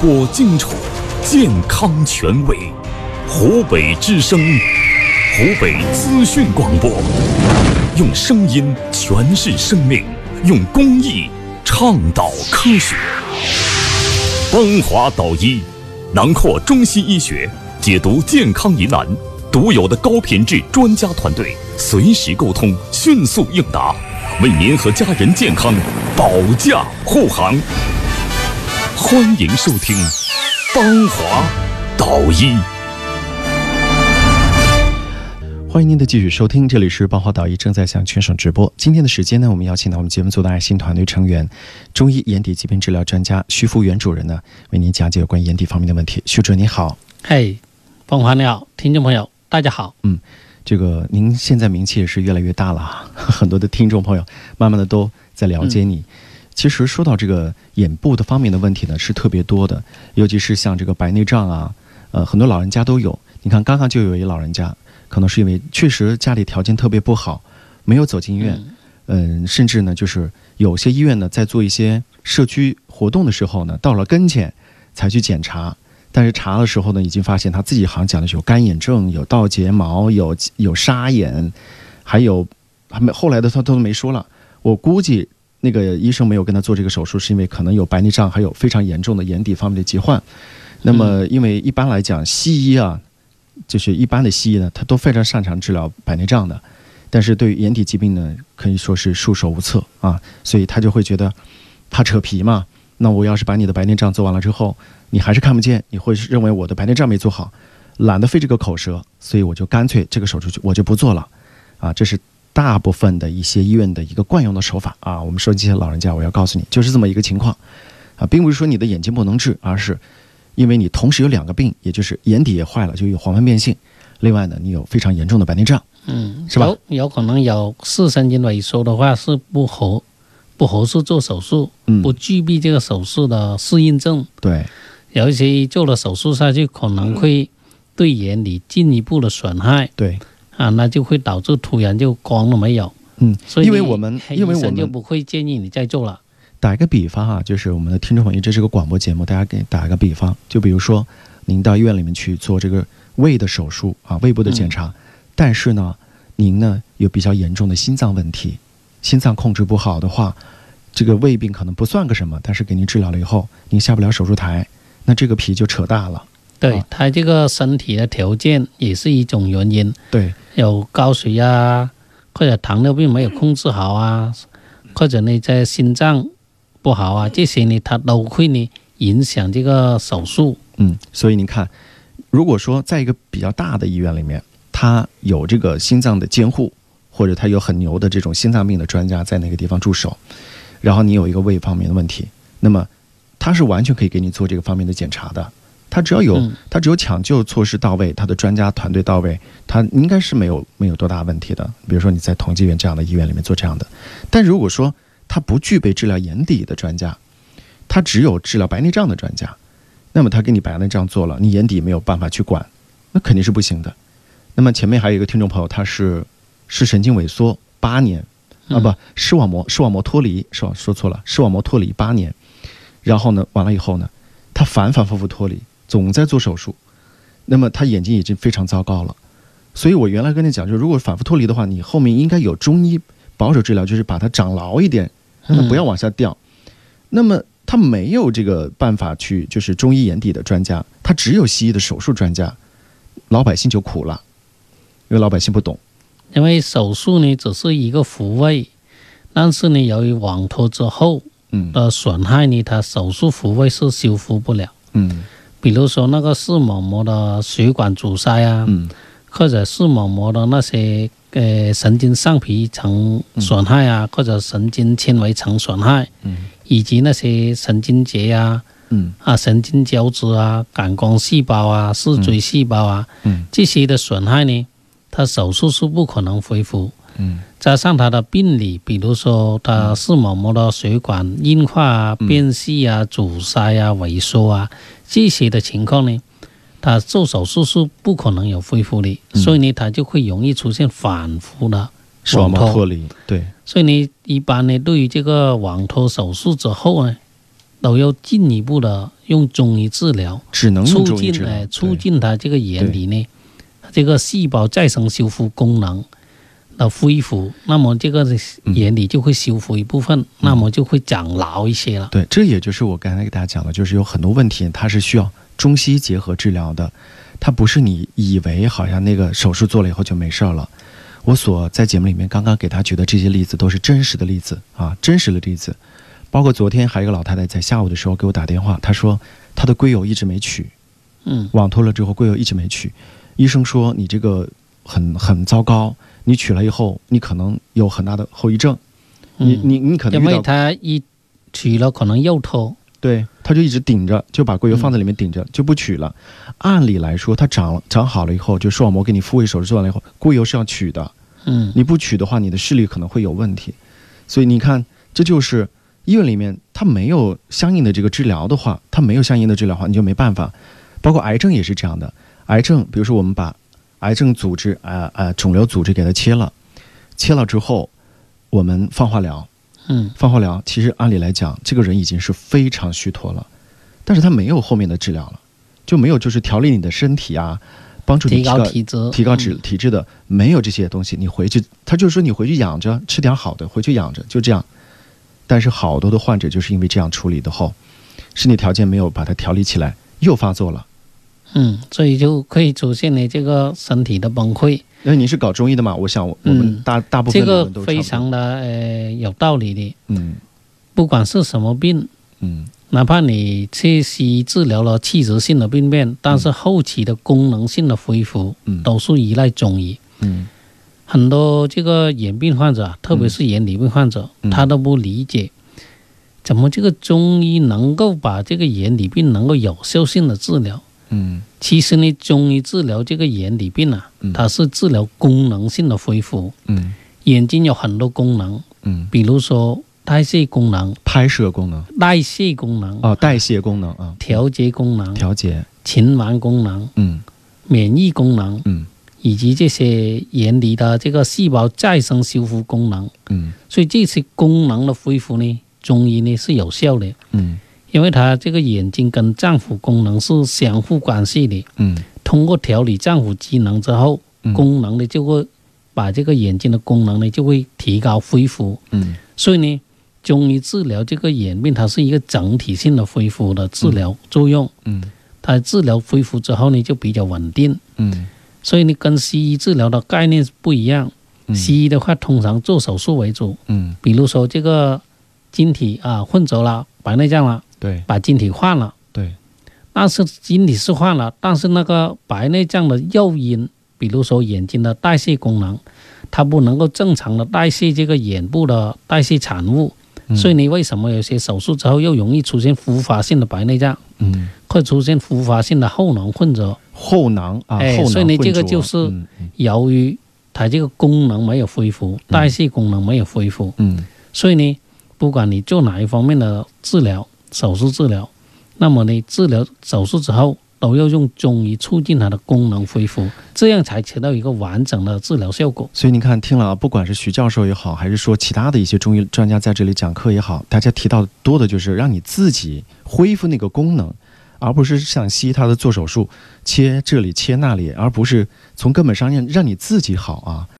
播荆楚，健康权威，湖北之声，湖北资讯广播，用声音诠释生命，用公益倡导科学。邦华导医，囊括中西医学，解读健康疑难，独有的高品质专家团队，随时沟通，迅速应答，为您和家人健康保驾护航。欢迎收听《芳华导医》，欢迎您的继续收听，这里是芳华导医正在向全省直播。今天的时间呢，我们邀请到我们节目组的爱心团队成员，中医眼底疾病治疗专家徐福元主任呢，为您讲解有关眼底方面的问题。徐主任你好，嘿，芳华你好，听众朋友大家好。嗯，这个您现在名气也是越来越大了啊，很多的听众朋友慢慢的都在了解你。其实说到这个眼部的方面的问题呢，是特别多的，尤其是像这个白内障啊，呃，很多老人家都有。你看，刚刚就有一老人家，可能是因为确实家里条件特别不好，没有走进医院，嗯，甚至呢，就是有些医院呢在做一些社区活动的时候呢，到了跟前才去检查，但是查的时候呢，已经发现他自己好像讲的是有干眼症、有倒睫毛、有有沙眼，还有还没后来的他都没说了。我估计。那个医生没有跟他做这个手术，是因为可能有白内障，还有非常严重的眼底方面的疾患。那么，因为一般来讲，西医啊，就是一般的西医呢，他都非常擅长治疗白内障的，但是对于眼底疾病呢，可以说是束手无策啊。所以他就会觉得怕扯皮嘛。那我要是把你的白内障做完了之后，你还是看不见，你会认为我的白内障没做好，懒得费这个口舌，所以我就干脆这个手术就我就不做了啊。这是。大部分的一些医院的一个惯用的手法。啊，我们说这些老人家，我要告诉你，就是这么一个情况，啊，并不是说你的眼睛不能治，而是因为你同时有两个病，也就是眼底也坏了，就有黄斑变性，另外呢，你有非常严重的白内障，嗯，是吧？有有可能有视神经萎缩的话是不合不合适做手术，嗯，不具备这个手术的适应症，对，有一些做了手术下去可能会对眼底进一步的损害，对。啊，那就会导致突然就光了没有？嗯，所以因为我们因为我们就不会建议你再做了。打一个比方哈，就是我们的听众朋友，这是个广播节目，大家给打一个比方，就比如说您到医院里面去做这个胃的手术啊，胃部的检查，但是呢，您呢有比较严重的心脏问题，心脏控制不好的话，这个胃病可能不算个什么，但是给您治疗了以后，您下不了手术台，那这个皮就扯大了。对他这个身体的条件也是一种原因。对。有高血压，或者糖尿病没有控制好啊，或者呢在心脏不好啊，这些呢他都会呢影响这个手术。嗯，所以你看，如果说在一个比较大的医院里面，他有这个心脏的监护，或者他有很牛的这种心脏病的专家在那个地方驻守，然后你有一个胃方面的问题，那么他是完全可以给你做这个方面的检查的。他只要有，他只有抢救措施到位，他的专家团队到位，他应该是没有没有多大问题的。比如说你在同济院这样的医院里面做这样的，但如果说他不具备治疗眼底的专家，他只有治疗白内障的专家，那么他给你白内障做了，你眼底没有办法去管，那肯定是不行的。那么前面还有一个听众朋友，他是视神经萎缩八年，啊不视网膜视网膜脱离是吧？说错了，视网膜脱离八年，然后呢完了以后呢，他反反复复脱离。总在做手术，那么他眼睛已经非常糟糕了，所以我原来跟你讲，就是如果反复脱离的话，你后面应该有中医保守治疗，就是把它长牢一点，让它不要往下掉。那么他没有这个办法去，就是中医眼底的专家，他只有西医的手术专家，老百姓就苦了，因为老百姓不懂。因为手术呢只是一个复位，但是呢由于网脱之后，嗯的损害呢，它手术复位是修复不了，嗯。比如说那个视网膜的血管阻塞啊，嗯，或者视网膜的那些呃神经上皮层损害啊，或者神经纤维层损害，嗯，以及那些神经节啊，嗯，啊神经胶质啊、感光细胞啊、视锥细胞啊，嗯，这些的损害呢，它手术是不可能恢复，嗯，加上他的病理，比如说他视网膜的血管硬化啊、变细啊、阻塞啊、萎缩啊。这些的情况呢，他做手术是不可能有恢复的，所以呢，他就会容易出现反复的网脱离。对，所以呢，一般呢，对于这个网脱手术之后呢，都要进一步的用中医治疗，只能促进哎，促进他这个眼里呢，这个细胞再生修复功能的恢复，那么这个嗯眼里就会修复一部分，那么就会长老一些了。对，这也就是我刚才给大家讲的，就是有很多问题它是需要中西医结合治疗的，它不是你以为好像那个手术做了以后就没事了。我所在节目里面刚刚给他举的这些例子都是真实的例子啊，真实的例子。包括昨天还有一个老太太在下午的时候给我打电话，她说她的龟友一直没取，嗯网脱了之后龟友一直没取，医生说你这个很很糟糕，你取了以后你可能有很大的后遗症，你嗯，你你可能因为遇到它一取了可能又脱，对，他就一直顶着，就把硅油放在里面顶着，就不取了。按理来说，它长了长好了以后，就视网膜给你复位手术做完了以后，硅油是要取的。嗯你不取的话，你的视力可能会有问题。所以你看，这就是医院里面它没有相应的这个治疗的话，它没有相应的治疗的话，你就没办法。包括癌症也是这样的，癌症，比如说我们把癌症组织啊啊、肿瘤组织给它切了，切了之后，我们放化疗，嗯。放化疗，其实按理来讲，这个人已经是非常虚脱了，但是他没有后面的治疗了，就没有就是调理你的身体啊，帮助你提高高体质，提高体质的，没有这些东西，你回去，他就说你回去养着，吃点好的，回去养着，就这样。但是好多的患者就是因为这样处理的后，身体条件没有把它调理起来，又发作了。嗯，所以就可以出现你这个身体的崩溃。因为你是搞中医的嘛，我想我我们嗯大、大部分这个非常的呃有道理的，嗯。不管是什么病，嗯。哪怕你去西医治疗了器质性的病变，但是后期的功能性的恢复嗯。都是依赖中医。嗯。很多这个眼病患者啊，特别是眼底病患者，嗯。他都不理解，怎么这个中医能够把这个眼底病能够有效性的治疗。嗯。其实呢，中医治疗这个眼底病啊，嗯。它是治疗功能性的恢复。嗯。眼睛有很多功能，嗯，比如说代谢功能、拍摄功能。代谢功能、啊，代谢功能啊，调节功能、调节，循环功能、嗯。免疫功能，嗯。以及这些眼底的这个细胞再生修复功能。嗯。所以这些功能的恢复呢，中医呢是有效的，嗯因为它这个眼睛跟脏腑功能是相互关系的。嗯通过调理脏腑机能之后，嗯功能呢就会把这个眼睛的功能呢就会提高恢复。嗯所以呢，中医治疗这个眼病，它是一个整体性的恢复的治疗作用。嗯它治疗恢复之后呢，就比较稳定。嗯所以呢跟西医治疗的概念不一样。嗯西医的话，通常做手术为主，嗯，比如说这个晶体啊混浊了，白内障了，对。把晶体换了。对，但是晶体是换了，但是那个白内障的诱因，比如说眼睛的代谢功能，它不能够正常的代谢这个眼部的代谢产物，嗯。所以你为什么有些手术之后又容易出现复发性的白内障，嗯。会出现复发性的后囊混浊？后囊啊，哎后囊所以呢这个就是嗯由于它这个功能没有恢复，代谢功能没有恢复，嗯。所以呢，不管你做哪一方面的治疗，手术治疗，那么呢，治疗手术之后都要用中医促进它的功能恢复，这样才起到一个完整的治疗效果。所以你看，听了，不管是徐教授也好，还是说其他的一些中医专家在这里讲课也好，大家提到的多的就是让你自己恢复那个功能，而不是像西医他的做手术切这里切那里，而不是从根本上让让你自己好啊。